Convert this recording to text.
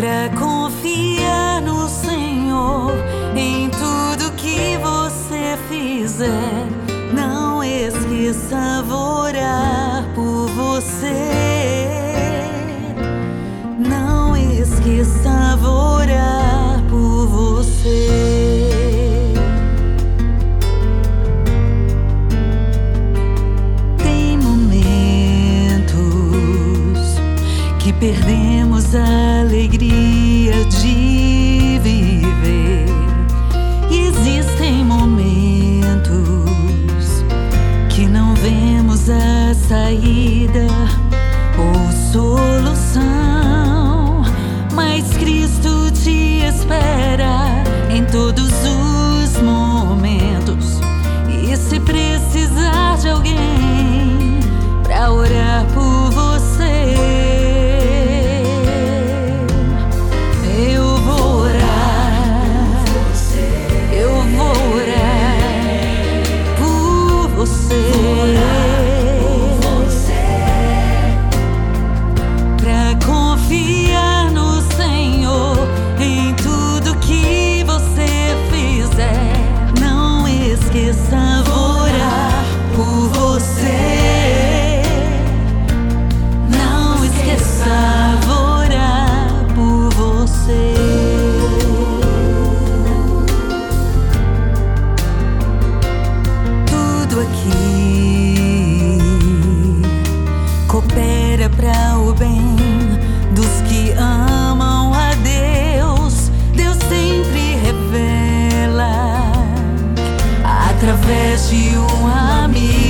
para confiar no Senhor em tudo que você fizer. Não esqueça você. que perdemos a alegria de viver. Existem momentos que não vemos a saída ou solução, mas Cristo te espera em todos os Confia no Senhor em tudo que você fizer. Não esqueça, vou por você. Não esqueça, vou por você. Tudo aqui coopera pra tivesse um amigo.